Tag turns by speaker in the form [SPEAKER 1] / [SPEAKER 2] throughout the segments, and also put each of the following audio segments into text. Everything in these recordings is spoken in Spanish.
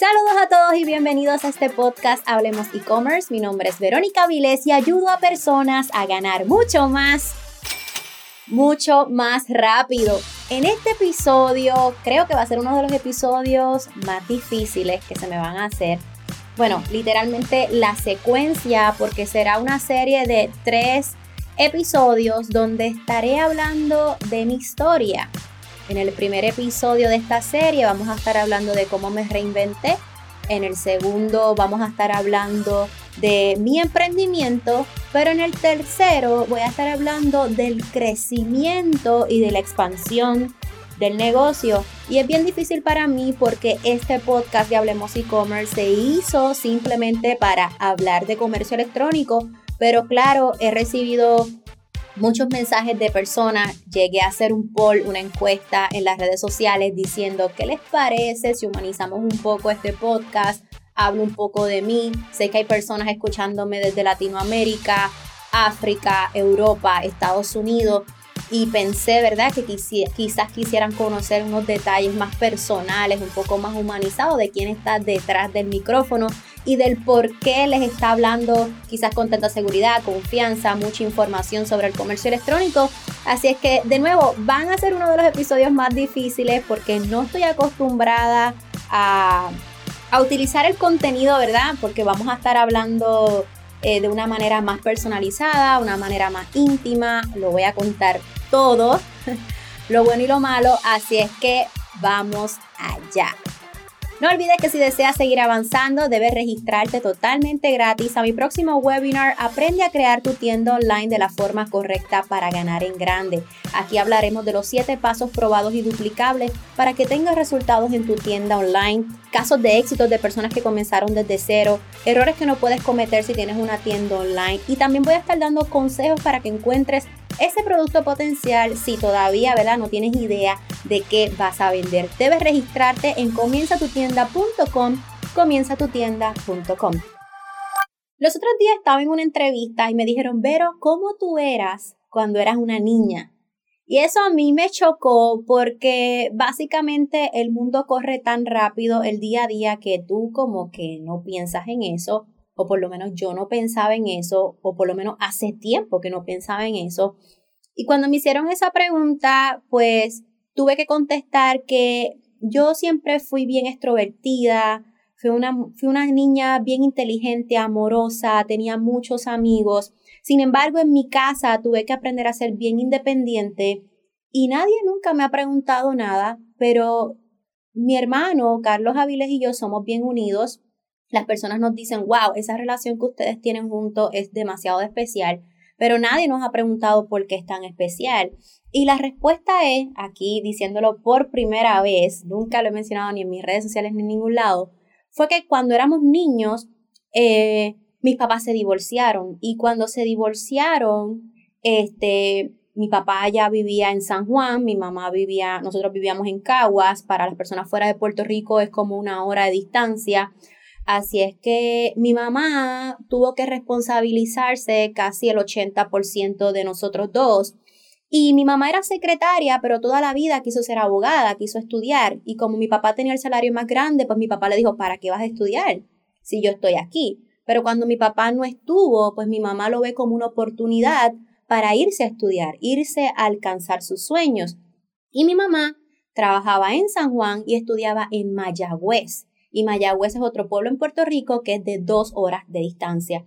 [SPEAKER 1] Saludos a todos y bienvenidos a este podcast Hablemos e-commerce. Mi nombre es Verónica Viles y ayudo a personas a ganar mucho más, mucho más rápido. En este episodio, creo que va a ser uno de los episodios más difíciles que se me van a hacer. Bueno, literalmente la secuencia, porque será una serie de tres episodios donde estaré hablando de mi historia en el primer episodio de esta serie vamos a estar hablando de cómo me reinventé. En el segundo vamos a estar hablando de mi emprendimiento, pero en el tercero voy a estar hablando del crecimiento y de la expansión del negocio. Y es bien difícil para mí porque este podcast de Hablemos e-commerce se hizo simplemente para hablar de comercio electrónico, pero claro, he recibido muchos mensajes de personas. Llegué a hacer un poll, una encuesta en las redes sociales diciendo qué les parece si humanizamos un poco este podcast. Hablo un poco de mí. Sé que hay personas escuchándome desde Latinoamérica, África, Europa, Estados Unidos. Y pensé, ¿verdad?, que quizás quisieran conocer unos detalles más personales, un poco más humanizados de quién está detrás del micrófono y del por qué les está hablando quizás con tanta seguridad, confianza, mucha información sobre el comercio electrónico. Así es que de nuevo van a ser uno de los episodios más difíciles porque no estoy acostumbrada a, utilizar el contenido, ¿verdad? Porque vamos a estar hablando eh, de una manera más personalizada, una manera más íntima, lo voy a contar todo, lo bueno y lo malo, así es que vamos allá. No olvides que si deseas seguir avanzando, debes registrarte totalmente gratis a mi próximo webinar Aprende a crear tu tienda online de la forma correcta para ganar en grande. Aquí hablaremos de los 7 pasos probados y duplicables para que tengas resultados en tu tienda online, casos de éxito de personas que comenzaron desde cero, errores que no puedes cometer si tienes una tienda online y también voy a estar dando consejos para que encuentres ese producto potencial si todavía, ¿verdad? No tienes idea de qué vas a vender. Debes registrarte en comienzatutienda.com, comienzatutienda.com. Los otros días estaba en una entrevista y me dijeron, Vero, ¿cómo tú eras cuando eras una niña? Y eso a mí me chocó porque básicamente el mundo corre tan rápido el día a día que tú como que no piensas en eso o por lo menos yo no pensaba en eso, o por lo menos hace tiempo que no pensaba en eso. Y cuando me hicieron esa pregunta, pues tuve que contestar que yo siempre fui bien extrovertida, fui una, fui una niña bien inteligente, amorosa, tenía muchos amigos. Sin embargo, en mi casa tuve que aprender a ser bien independiente y nadie nunca me ha preguntado nada, pero mi hermano Carlos Aviles y yo somos bien unidos las personas nos dicen, wow, esa relación que ustedes tienen juntos es demasiado especial, pero nadie nos ha preguntado por qué es tan especial. Y la respuesta es, aquí diciéndolo por primera vez, nunca lo he mencionado ni en mis redes sociales ni en ningún lado, fue que cuando éramos niños, eh, mis papás se divorciaron y cuando se divorciaron, este, mi papá ya vivía en San Juan, mi mamá vivía, nosotros vivíamos en Caguas, para las personas fuera de Puerto Rico es como una hora de distancia. Así es que mi mamá tuvo que responsabilizarse casi el 80% de nosotros dos. Y mi mamá era secretaria, pero toda la vida quiso ser abogada, quiso estudiar. Y como mi papá tenía el salario más grande, pues mi papá le dijo, ¿para qué vas a estudiar si yo estoy aquí? Pero cuando mi papá no estuvo, pues mi mamá lo ve como una oportunidad para irse a estudiar, irse a alcanzar sus sueños. Y mi mamá trabajaba en San Juan y estudiaba en Mayagüez y Mayagüez es otro pueblo en Puerto Rico que es de dos horas de distancia.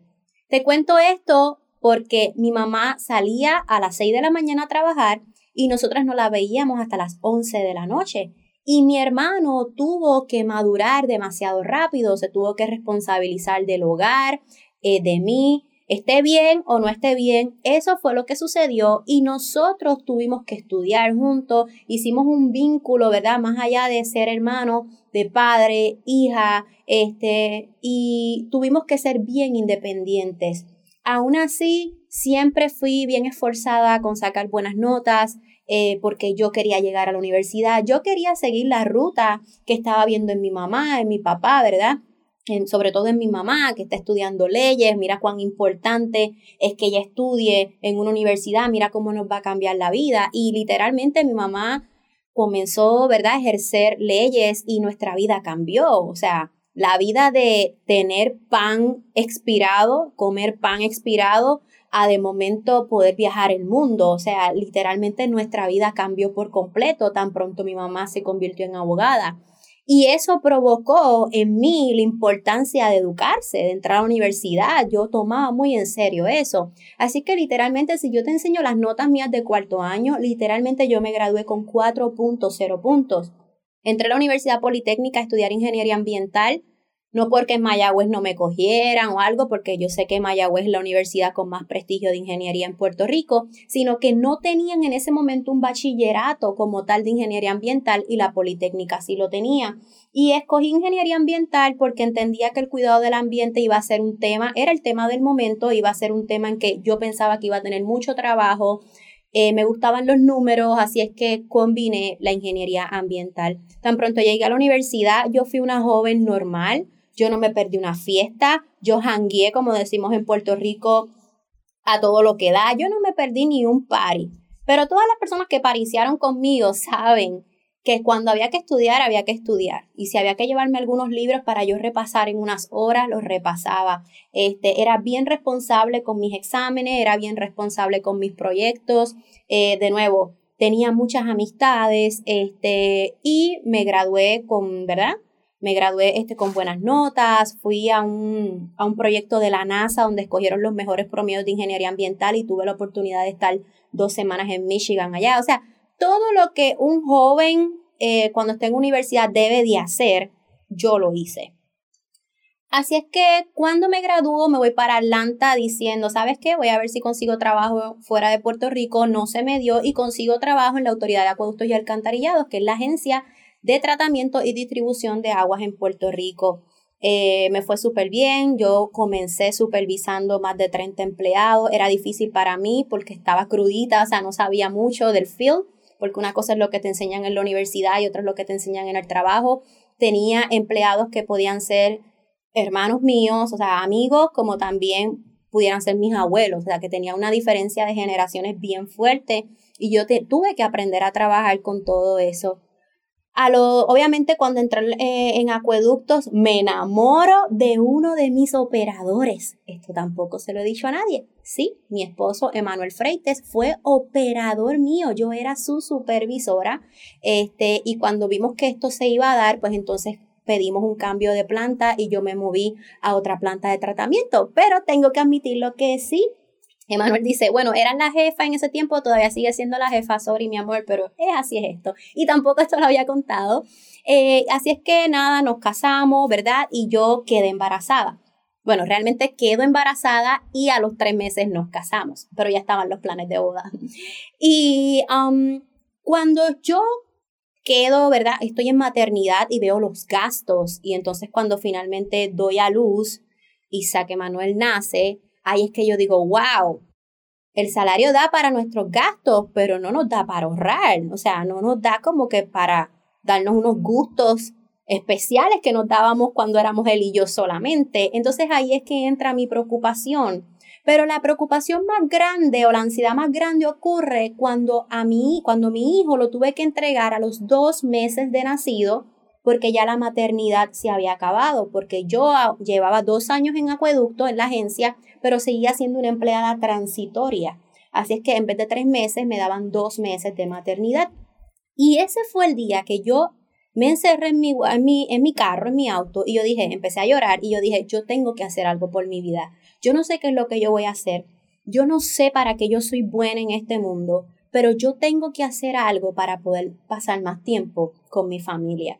[SPEAKER 1] Te cuento esto porque mi mamá salía a las 6 de la mañana a trabajar y nosotras no la veíamos hasta las 11 de la noche. Y mi hermano tuvo que madurar demasiado rápido, se tuvo que responsabilizar del hogar, eh, de mí, esté bien o no esté bien, eso fue lo que sucedió y nosotros tuvimos que estudiar juntos, hicimos un vínculo, ¿verdad? Más allá de ser hermano, de padre, hija, este, y tuvimos que ser bien independientes. Aún así, siempre fui bien esforzada con sacar buenas notas, eh, porque yo quería llegar a la universidad, yo quería seguir la ruta que estaba viendo en mi mamá, en mi papá, ¿verdad? Sobre todo en mi mamá, que está estudiando leyes, mira cuán importante es que ella estudie en una universidad, mira cómo nos va a cambiar la vida. Y literalmente mi mamá comenzó, ¿verdad?, a ejercer leyes y nuestra vida cambió. O sea, la vida de tener pan expirado, comer pan expirado, a de momento poder viajar el mundo. O sea, literalmente nuestra vida cambió por completo tan pronto mi mamá se convirtió en abogada. Y eso provocó en mí la importancia de educarse, de entrar a la universidad. Yo tomaba muy en serio eso. Así que literalmente si yo te enseño las notas mías de cuarto año, literalmente yo me gradué con 4.0 puntos. Entré a la Universidad Politécnica a estudiar ingeniería ambiental no porque en Mayagüez no me cogieran o algo, porque yo sé que Mayagüez es la universidad con más prestigio de ingeniería en Puerto Rico, sino que no tenían en ese momento un bachillerato como tal de ingeniería ambiental y la Politécnica sí lo tenía. Y escogí ingeniería ambiental porque entendía que el cuidado del ambiente iba a ser un tema, era el tema del momento, iba a ser un tema en que yo pensaba que iba a tener mucho trabajo, eh, me gustaban los números, así es que combiné la ingeniería ambiental. Tan pronto llegué a la universidad, yo fui una joven normal, yo no me perdí una fiesta, yo jangué, como decimos en Puerto Rico, a todo lo que da, yo no me perdí ni un party. Pero todas las personas que pariciaron conmigo saben que cuando había que estudiar, había que estudiar. Y si había que llevarme algunos libros para yo repasar en unas horas, los repasaba. Este, era bien responsable con mis exámenes, era bien responsable con mis proyectos. Eh, de nuevo, tenía muchas amistades este, y me gradué con, ¿verdad? Me gradué este, con buenas notas, fui a un, a un proyecto de la NASA donde escogieron los mejores promedios de ingeniería ambiental y tuve la oportunidad de estar dos semanas en Michigan allá. O sea, todo lo que un joven eh, cuando está en universidad debe de hacer, yo lo hice. Así es que cuando me gradúo me voy para Atlanta diciendo, ¿sabes qué? Voy a ver si consigo trabajo fuera de Puerto Rico. No se me dio y consigo trabajo en la Autoridad de Acueductos y Alcantarillados, que es la agencia de tratamiento y distribución de aguas en Puerto Rico. Eh, me fue súper bien, yo comencé supervisando más de 30 empleados, era difícil para mí porque estaba crudita, o sea, no sabía mucho del field, porque una cosa es lo que te enseñan en la universidad y otra es lo que te enseñan en el trabajo. Tenía empleados que podían ser hermanos míos, o sea, amigos, como también pudieran ser mis abuelos, o sea, que tenía una diferencia de generaciones bien fuerte y yo tuve que aprender a trabajar con todo eso. A lo, obviamente cuando entré eh, en acueductos me enamoro de uno de mis operadores. Esto tampoco se lo he dicho a nadie. Sí, mi esposo Emanuel Freites fue operador mío. Yo era su supervisora. Este, y cuando vimos que esto se iba a dar, pues entonces pedimos un cambio de planta y yo me moví a otra planta de tratamiento. Pero tengo que admitirlo que sí, Emanuel dice, bueno, eran la jefa en ese tiempo, todavía sigue siendo la jefa, sorry mi amor, pero es así es esto. Y tampoco esto lo había contado. Eh, así es que nada, nos casamos, ¿verdad? Y yo quedé embarazada. Bueno, realmente quedo embarazada y a los tres meses nos casamos, pero ya estaban los planes de boda. Y um, cuando yo quedo, ¿verdad? Estoy en maternidad y veo los gastos y entonces cuando finalmente doy a luz y saque Manuel nace, ahí es que yo digo, wow, el salario da para nuestros gastos, pero no nos da para ahorrar, o sea, no nos da como que para darnos unos gustos especiales que nos dábamos cuando éramos él y yo solamente. Entonces ahí es que entra mi preocupación. Pero la preocupación más grande o la ansiedad más grande ocurre cuando a mí, cuando mi hijo lo tuve que entregar a los dos meses de nacido porque ya la maternidad se había acabado, porque yo ah, llevaba dos años en acueducto en la agencia, pero seguía siendo una empleada transitoria. Así es que en vez de tres meses me daban dos meses de maternidad. Y ese fue el día que yo me encerré en mi, en mi, en mi carro, en mi auto, y yo dije, empecé a llorar y yo dije, yo tengo que hacer algo por mi vida. Yo no sé qué es lo que yo voy a hacer. Yo no sé para qué yo soy buena en este mundo, pero yo tengo que hacer algo para poder pasar más tiempo con mi familia.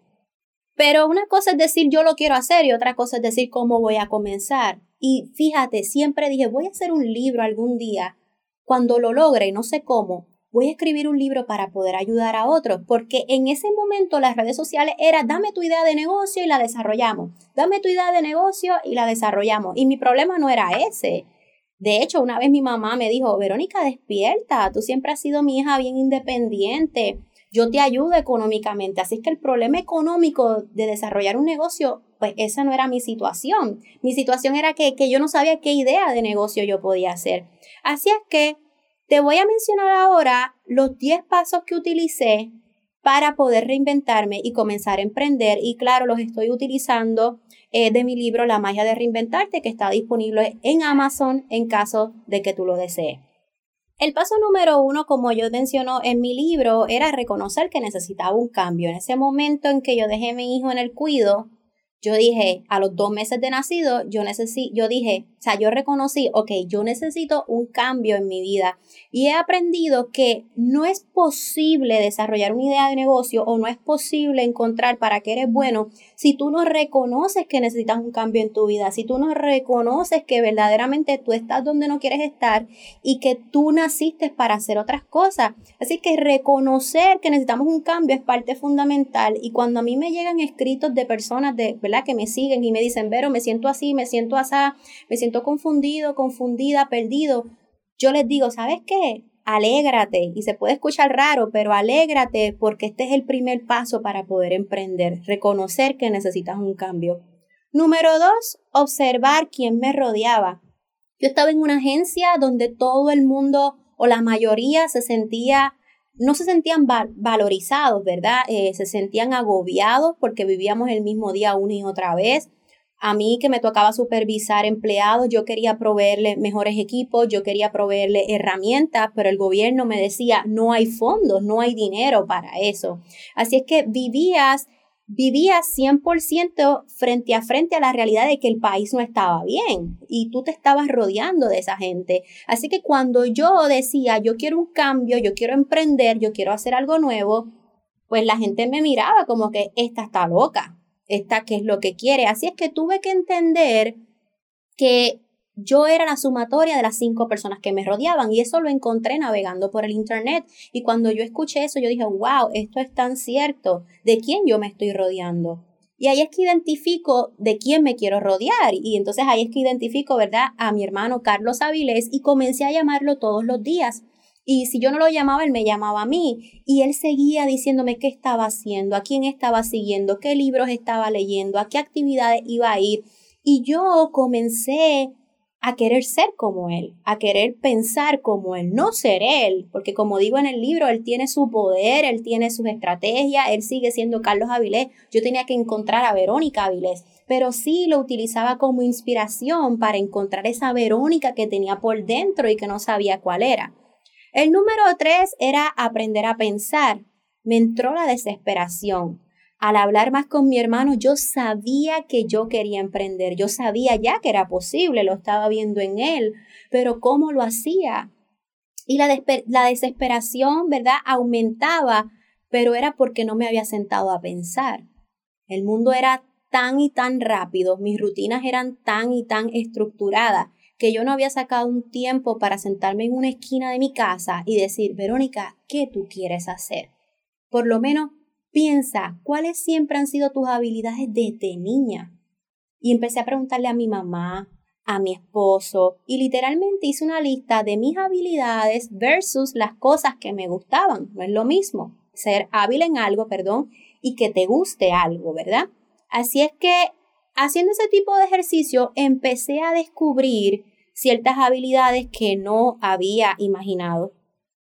[SPEAKER 1] Pero una cosa es decir yo lo quiero hacer y otra cosa es decir cómo voy a comenzar. Y fíjate, siempre dije voy a hacer un libro algún día. Cuando lo logre, no sé cómo, voy a escribir un libro para poder ayudar a otros, porque en ese momento las redes sociales era dame tu idea de negocio y la desarrollamos, dame tu idea de negocio y la desarrollamos. Y mi problema no era ese. De hecho, una vez mi mamá me dijo, Verónica, despierta, tú siempre has sido mi hija bien independiente yo te ayudo económicamente. Así es que el problema económico de desarrollar un negocio, pues esa no era mi situación. Mi situación era que, que yo no sabía qué idea de negocio yo podía hacer. Así es que te voy a mencionar ahora los 10 pasos que utilicé para poder reinventarme y comenzar a emprender. Y claro, los estoy utilizando eh, de mi libro La magia de reinventarte, que está disponible en Amazon en caso de que tú lo desees. El paso número uno, como yo menciono en mi libro, era reconocer que necesitaba un cambio. En ese momento en que yo dejé a mi hijo en el cuido, yo dije, a los dos meses de nacido, yo necesito, yo dije, o sea, yo reconocí, ok, yo necesito un cambio en mi vida. Y he aprendido que no es posible desarrollar una idea de negocio o no es posible encontrar para qué eres bueno si tú no reconoces que necesitas un cambio en tu vida, si tú no reconoces que verdaderamente tú estás donde no quieres estar y que tú naciste para hacer otras cosas. Así que reconocer que necesitamos un cambio es parte fundamental. Y cuando a mí me llegan escritos de personas de, que me siguen y me dicen, Vero, me siento así, me siento así, me siento confundido, confundida, perdido. Yo les digo, ¿sabes qué? Alégrate, y se puede escuchar raro, pero alégrate porque este es el primer paso para poder emprender, reconocer que necesitas un cambio. Número dos, observar quién me rodeaba. Yo estaba en una agencia donde todo el mundo o la mayoría se sentía no se sentían valorizados, ¿verdad? Eh, se sentían agobiados porque vivíamos el mismo día una y otra vez. A mí que me tocaba supervisar empleados, yo quería proveerle mejores equipos, yo quería proveerle herramientas, pero el gobierno me decía, no hay fondos, no hay dinero para eso. Así es que vivías vivía 100% frente a frente a la realidad de que el país no estaba bien y tú te estabas rodeando de esa gente. Así que cuando yo decía, yo quiero un cambio, yo quiero emprender, yo quiero hacer algo nuevo, pues la gente me miraba como que esta está loca, esta qué es lo que quiere. Así es que tuve que entender que yo era la sumatoria de las cinco personas que me rodeaban y eso lo encontré navegando por el Internet. Y cuando yo escuché eso, yo dije, wow, esto es tan cierto. ¿De quién yo me estoy rodeando? Y ahí es que identifico de quién me quiero rodear. Y entonces ahí es que identifico, ¿verdad?, a mi hermano Carlos Avilés y comencé a llamarlo todos los días. Y si yo no lo llamaba, él me llamaba a mí. Y él seguía diciéndome qué estaba haciendo, a quién estaba siguiendo, qué libros estaba leyendo, a qué actividades iba a ir. Y yo comencé a querer ser como Él, a querer pensar como Él, no ser Él, porque como digo en el libro, Él tiene su poder, Él tiene sus estrategias, Él sigue siendo Carlos Avilés, yo tenía que encontrar a Verónica Avilés, pero sí lo utilizaba como inspiración para encontrar esa Verónica que tenía por dentro y que no sabía cuál era. El número tres era aprender a pensar. Me entró la desesperación al hablar más con mi hermano, yo sabía que yo quería emprender, yo sabía ya que era posible, lo estaba viendo en él, pero ¿cómo lo hacía? Y la, desesperación, ¿verdad? Aumentaba, pero era porque no me había sentado a pensar. El mundo era tan y tan rápido, mis rutinas eran tan y tan estructuradas que yo no había sacado un tiempo para sentarme en una esquina de mi casa y decir, Verónica, ¿qué tú quieres hacer? Por lo menos Piensa, ¿cuáles siempre han sido tus habilidades desde niña? Y empecé a preguntarle a mi mamá, a mi esposo, y literalmente hice una lista de mis habilidades versus las cosas que me gustaban. No es lo mismo ser hábil en algo, perdón, y que te guste algo, ¿verdad? Así es que haciendo ese tipo de ejercicio empecé a descubrir ciertas habilidades que no había imaginado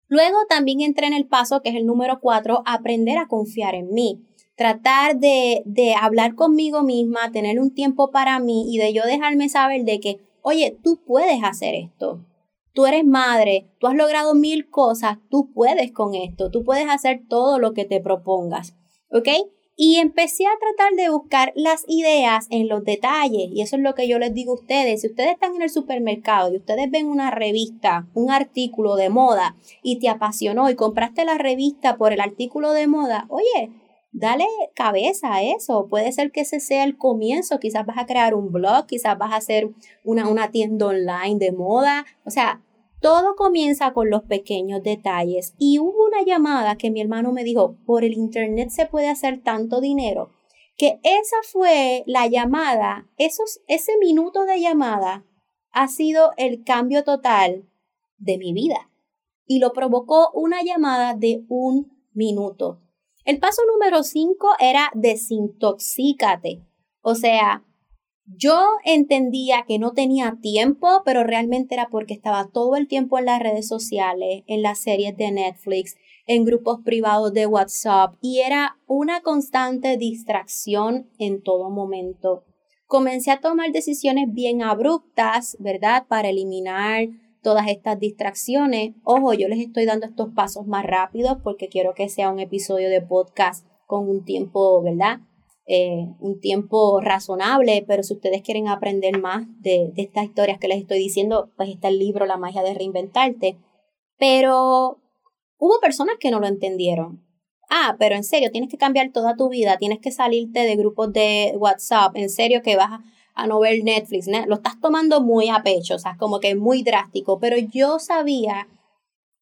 [SPEAKER 1] Luego también entré en el paso, que es el número cuatro, aprender a confiar en mí. Tratar de, de hablar conmigo misma, tener un tiempo para mí y de yo dejarme saber de que, oye, tú puedes hacer esto. Tú eres madre, tú has logrado mil cosas, tú puedes con esto, tú puedes hacer todo lo que te propongas. ¿Ok? Y empecé a tratar de buscar las ideas en los detalles. Y eso es lo que yo les digo a ustedes. Si ustedes están en el supermercado y ustedes ven una revista, un artículo de moda y te apasionó y compraste la revista por el artículo de moda, oye, dale cabeza a eso. Puede ser que ese sea el comienzo. Quizás vas a crear un blog, quizás vas a hacer una, una tienda online de moda. O sea, todo comienza con los pequeños detalles. Y hubo una llamada que mi hermano me dijo, por el Internet se puede hacer tanto dinero, que esa fue la llamada, esos, ese minuto de llamada ha sido el cambio total de mi vida. Y lo provocó una llamada de un minuto. El paso número 5 era desintoxícate, o sea, yo entendía que no tenía tiempo, pero realmente era porque estaba todo el tiempo en las redes sociales, en las series de Netflix, en grupos privados de WhatsApp y era una constante distracción en todo momento. Comencé a tomar decisiones bien abruptas, ¿verdad? Para eliminar todas estas distracciones. Ojo, yo les estoy dando estos pasos más rápidos porque quiero que sea un episodio de podcast con un tiempo, ¿verdad? Eh, un tiempo razonable, pero si ustedes quieren aprender más de, estas historias que les estoy diciendo, pues está el libro La magia de reinventarte. Pero hubo personas que no lo entendieron. Ah, pero en serio, tienes que cambiar toda tu vida, tienes que salirte de grupos de WhatsApp, en serio que vas a, no ver Netflix, lo estás tomando muy a pecho, o sea, como que muy drástico, pero yo sabía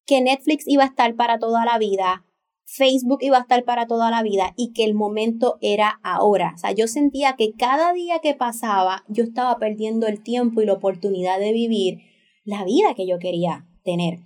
[SPEAKER 1] que Netflix iba a estar para toda la vida, Facebook iba a estar para toda la vida y que el momento era ahora. O sea, yo sentía que cada día que pasaba yo estaba perdiendo el tiempo y la oportunidad de vivir la vida que yo quería tener.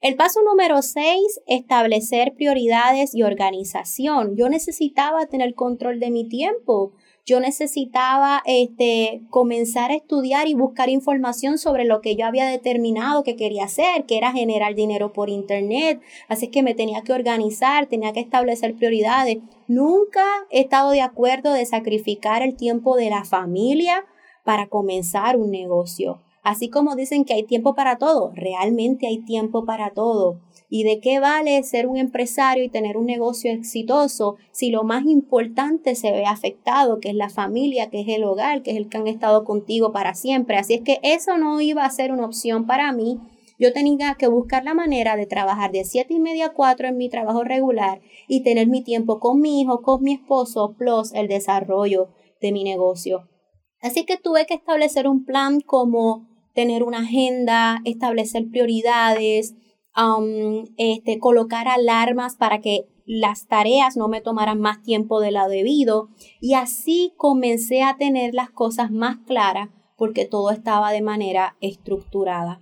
[SPEAKER 1] El paso número 6, establecer prioridades y organización. Yo necesitaba tener control de mi tiempo. Yo necesitaba este, comenzar a estudiar y buscar información sobre lo que yo había determinado que quería hacer, que era generar dinero por internet. Así que me tenía que organizar, tenía que establecer prioridades. Nunca he estado de acuerdo de sacrificar el tiempo de la familia para comenzar un negocio. Así como dicen que hay tiempo para todo, realmente hay tiempo para todo. ¿Y de qué vale ser un empresario y tener un negocio exitoso si lo más importante se ve afectado, que es la familia, que es el hogar, que es el que han estado contigo para siempre? Así es que eso no iba a ser una opción para mí. Yo tenía que buscar la manera de trabajar de siete y media a 4 en mi trabajo regular y tener mi tiempo con mi hijo, con mi esposo, plus el desarrollo de mi negocio. Así que tuve que establecer un plan como tener una agenda, establecer prioridades, um, este, colocar alarmas para que las tareas no me tomaran más tiempo de lo debido y así comencé a tener las cosas más claras porque todo estaba de manera estructurada.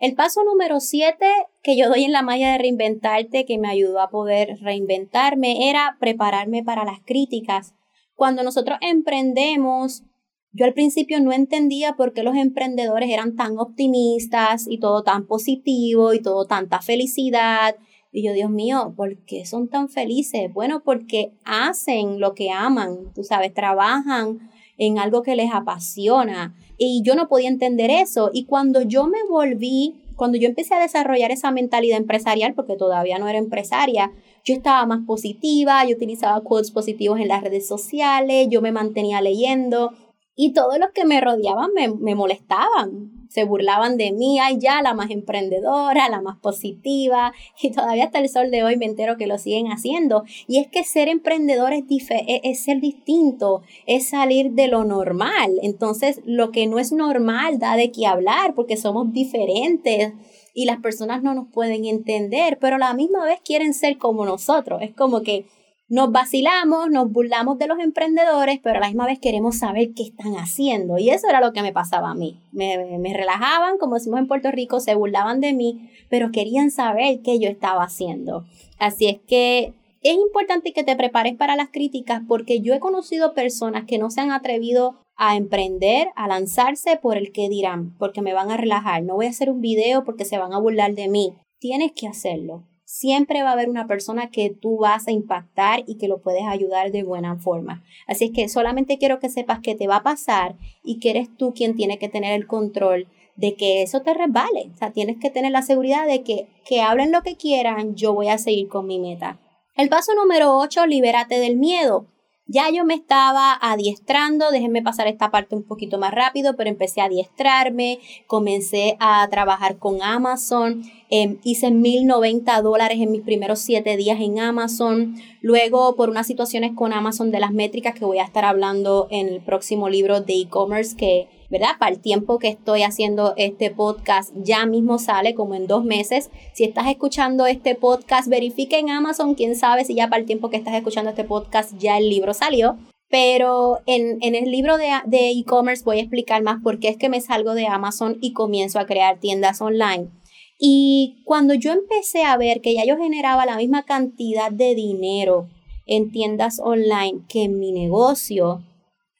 [SPEAKER 1] El paso número 7 que yo doy en la malla de reinventarte que me ayudó a poder reinventarme era prepararme para las críticas. Cuando nosotros emprendemos, yo al principio no entendía por qué los emprendedores eran tan optimistas y todo tan positivo y todo tanta felicidad. Y yo, Dios mío, ¿por qué son tan felices? Bueno, porque hacen lo que aman, tú sabes, trabajan en algo que les apasiona. Y yo no podía entender eso. Y cuando yo me volví, cuando yo empecé a desarrollar esa mentalidad empresarial, porque todavía no era empresaria, yo estaba más positiva, yo utilizaba quotes positivos en las redes sociales, yo me mantenía leyendo, y todos los que me rodeaban me, me, molestaban, se burlaban de mí, ay ya, la más emprendedora, la más positiva, y todavía hasta el sol de hoy me entero que lo siguen haciendo. Y es que ser emprendedor es, es, ser distinto, es salir de lo normal. Entonces, lo que no es normal da de qué hablar, porque somos diferentes y las personas no nos pueden entender, pero a la misma vez quieren ser como nosotros. Es como que nos vacilamos, nos burlamos de los emprendedores, pero a la misma vez queremos saber qué están haciendo. Y eso era lo que me pasaba a mí. Me, me, relajaban, como decimos en Puerto Rico, se burlaban de mí, pero querían saber qué yo estaba haciendo. Así es que es importante que te prepares para las críticas porque yo he conocido personas que no se han atrevido a emprender, a lanzarse por el que dirán, porque me van a relajar. No voy a hacer un video porque se van a burlar de mí. Tienes que hacerlo siempre va a haber una persona que tú vas a impactar y que lo puedes ayudar de buena forma. Así es que solamente quiero que sepas que te va a pasar y que eres tú quien tiene que tener el control de que eso te resbale. O sea, tienes que tener la seguridad de que, que hablen lo que quieran, yo voy a seguir con mi meta. El paso número 8, libérate del miedo. Ya yo me estaba adiestrando, déjenme pasar esta parte un poquito más rápido, pero empecé a adiestrarme, comencé a trabajar con Amazon, eh, hice 1090 dólares en mis primeros siete días en Amazon, luego por unas situaciones con Amazon de las métricas que voy a estar hablando en el próximo libro de e-commerce que ¿verdad? Para el tiempo que estoy haciendo este podcast, ya mismo sale como en dos meses. Si estás escuchando este podcast, verifica en Amazon, quién sabe si ya para el tiempo que estás escuchando este podcast ya el libro salió. Pero en, en el libro de e-commerce voy a explicar más por qué es que me salgo de Amazon y comienzo a crear tiendas online. Y cuando yo empecé a ver que ya yo generaba la misma cantidad de dinero en tiendas online que en mi negocio,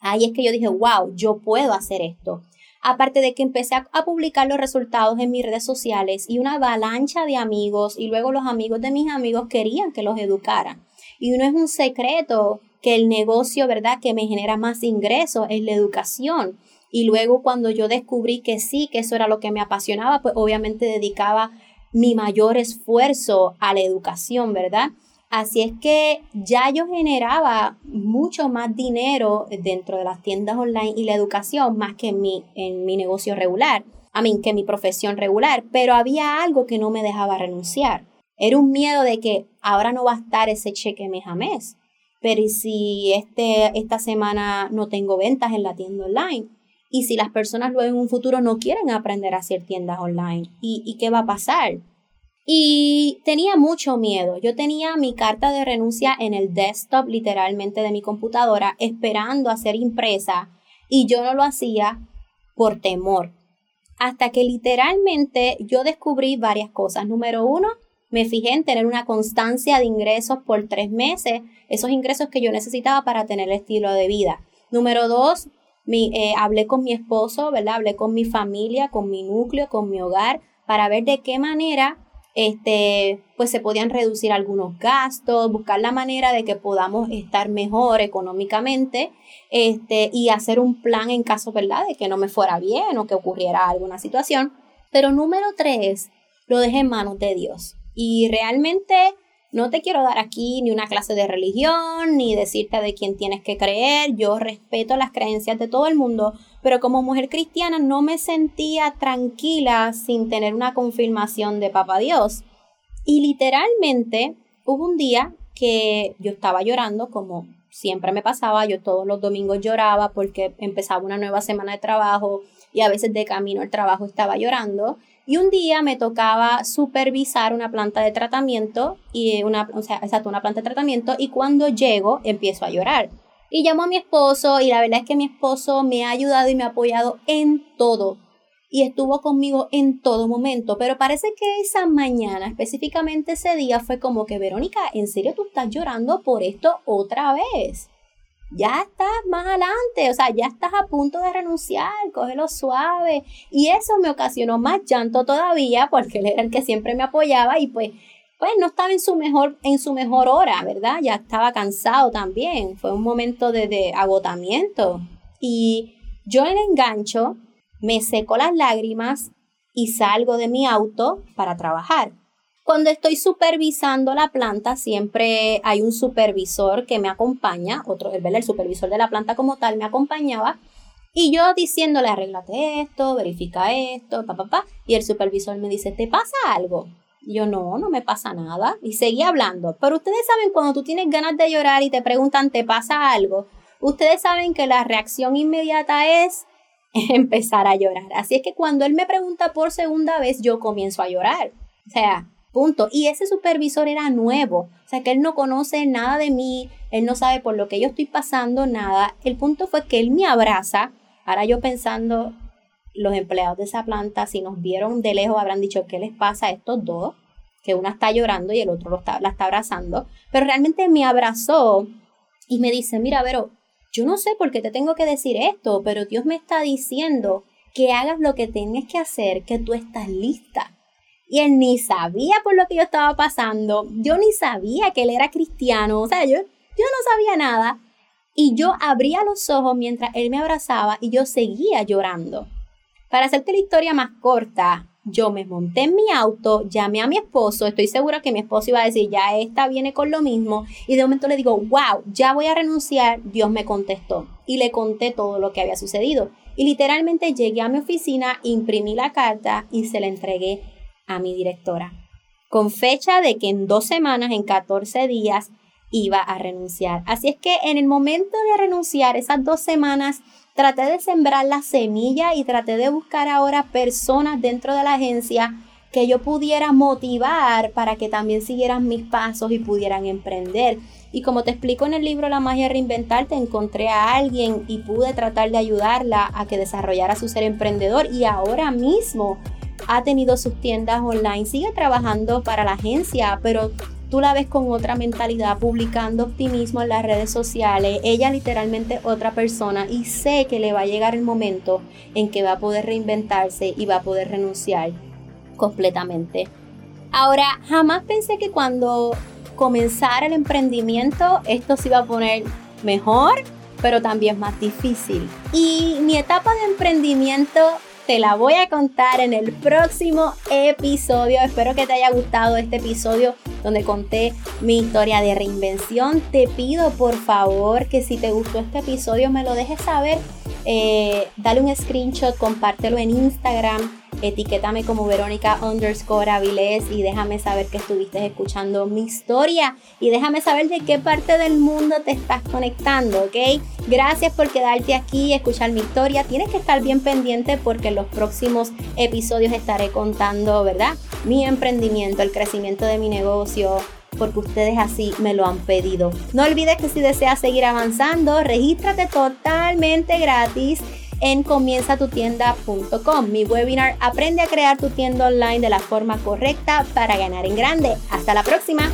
[SPEAKER 1] Ahí es que yo dije, wow, yo puedo hacer esto. Aparte de que empecé a, publicar los resultados en mis redes sociales y una avalancha de amigos y luego los amigos de mis amigos querían que los educara. Y no es un secreto que el negocio, ¿verdad?, que me genera más ingresos es la educación. Y luego cuando yo descubrí que sí, que eso era lo que me apasionaba, pues obviamente dedicaba mi mayor esfuerzo a la educación, ¿verdad? Así es que ya yo generaba mucho más dinero dentro de las tiendas online y la educación más que en mi, en mi negocio regular, a mí que en mi profesión regular, pero había algo que no me dejaba renunciar. Era un miedo de que ahora no va a estar ese cheque mes a mes, pero si este, esta semana no tengo ventas en la tienda online? Y si las personas luego en un futuro no quieren aprender a hacer tiendas online, ¿y, y qué va a pasar? Y tenía mucho miedo. Yo tenía mi carta de renuncia en el desktop literalmente de mi computadora esperando a ser impresa y yo no lo hacía por temor. Hasta que literalmente yo descubrí varias cosas. Número uno, me fijé en tener una constancia de ingresos por tres meses, esos ingresos que yo necesitaba para tener el estilo de vida. Número dos, eh, hablé con mi esposo, ¿verdad? Hablé con mi familia, con mi núcleo, con mi hogar, para ver de qué manera este, pues se podían reducir algunos gastos, buscar la manera de que podamos estar mejor económicamente este, y hacer un plan en caso, ¿verdad?, de que no me fuera bien o que ocurriera alguna situación. Pero número tres, lo dejé en manos de Dios. Y realmente no te quiero dar aquí ni una clase de religión, ni decirte de quién tienes que creer. Yo respeto las creencias de todo el mundo, pero como mujer cristiana no me sentía tranquila sin tener una confirmación de Papá Dios. Y literalmente hubo un día que yo estaba llorando como siempre me pasaba, yo todos los domingos lloraba porque empezaba una nueva semana de trabajo y a veces de camino al trabajo estaba llorando. Y un día me tocaba supervisar una planta de tratamiento y una, o sea, exacto, una planta de tratamiento y cuando llego empiezo a llorar. Y llamo a mi esposo y la verdad es que mi esposo me ha ayudado y me ha apoyado en todo. Y estuvo conmigo en todo momento. Pero parece que esa mañana, específicamente ese día, fue como que, Verónica, ¿en serio tú estás llorando por esto otra vez? Ya estás más adelante, o sea, ya estás a punto de renunciar, cógelo suave. Y eso me ocasionó más llanto todavía porque él era el que siempre me apoyaba y pues pues no estaba en su mejor, en su mejor hora, ¿verdad? Ya estaba cansado también. Fue un momento de, agotamiento. Y yo en engancho, me seco las lágrimas y salgo de mi auto para trabajar. Cuando estoy supervisando la planta, siempre hay un supervisor que me acompaña, otro, el, supervisor de la planta como tal me acompañaba, y yo diciéndole, arréglate esto, verifica esto, pa, pa, pa, y el supervisor me dice, ¿te pasa algo? yo no, no me pasa nada. Y seguí hablando. Pero ustedes saben cuando tú tienes ganas de llorar y te preguntan, ¿te pasa algo? Ustedes saben que la reacción inmediata es empezar a llorar. Así es que cuando él me pregunta por segunda vez, yo comienzo a llorar. O sea, punto. Y ese supervisor era nuevo. O sea, que él no conoce nada de mí, él no sabe por lo que yo estoy pasando, nada. El punto fue que él me abraza. Ahora yo pensando, los empleados de esa planta, si nos vieron de lejos, habrán dicho, ¿qué les pasa a estos dos? Que una está llorando y el otro lo está, la está abrazando. Pero realmente me abrazó y me dice, mira, Vero, yo no sé por qué te tengo que decir esto, pero Dios me está diciendo que hagas lo que tienes que hacer, que tú estás lista. Y él ni sabía por lo que yo estaba pasando. Yo ni sabía que él era cristiano. O sea, yo, yo no sabía nada. Y yo abría los ojos mientras él me abrazaba y yo seguía llorando. Para hacerte la historia más corta, yo me monté en mi auto, llamé a mi esposo, estoy segura que mi esposo iba a decir, ya esta viene con lo mismo, y de momento le digo, wow, ya voy a renunciar, Dios me contestó, y le conté todo lo que había sucedido. Y literalmente llegué a mi oficina, imprimí la carta y se la entregué a mi directora, con fecha de que en dos semanas, en 14 días, iba a renunciar. Así es que en el momento de renunciar, esas dos semanas, traté de sembrar la semilla y traté de buscar ahora personas dentro de la agencia que yo pudiera motivar para que también siguieran mis pasos y pudieran emprender. Y como te explico en el libro La magia de reinventarte, encontré a alguien y pude tratar de ayudarla a que desarrollara su ser emprendedor y ahora mismo ha tenido sus tiendas online, sigue trabajando para la agencia, pero tú la ves con otra mentalidad, publicando optimismo en las redes sociales. Ella literalmente otra persona y sé que le va a llegar el momento en que va a poder reinventarse y va a poder renunciar completamente. Ahora, jamás pensé que cuando comenzara el emprendimiento esto se iba a poner mejor, pero también más difícil. Y mi etapa de emprendimiento te la voy a contar en el próximo episodio. Espero que te haya gustado este episodio donde conté mi historia de reinvención. Te pido por favor que si te gustó este episodio me lo dejes saber. Eh, dale un screenshot, compártelo en Instagram etiquétame como Verónica underscore Avilés y déjame saber que estuviste escuchando mi historia y déjame saber de qué parte del mundo te estás conectando, ¿ok? Gracias por quedarte aquí y escuchar mi historia. Tienes que estar bien pendiente porque en los próximos episodios estaré contando, ¿verdad? Mi emprendimiento, el crecimiento de mi negocio, porque ustedes así me lo han pedido. No olvides que si deseas seguir avanzando, regístrate totalmente gratis en comienzatutienda.com. Mi webinar Aprende a crear tu tienda online de la forma correcta para ganar en grande. Hasta la próxima.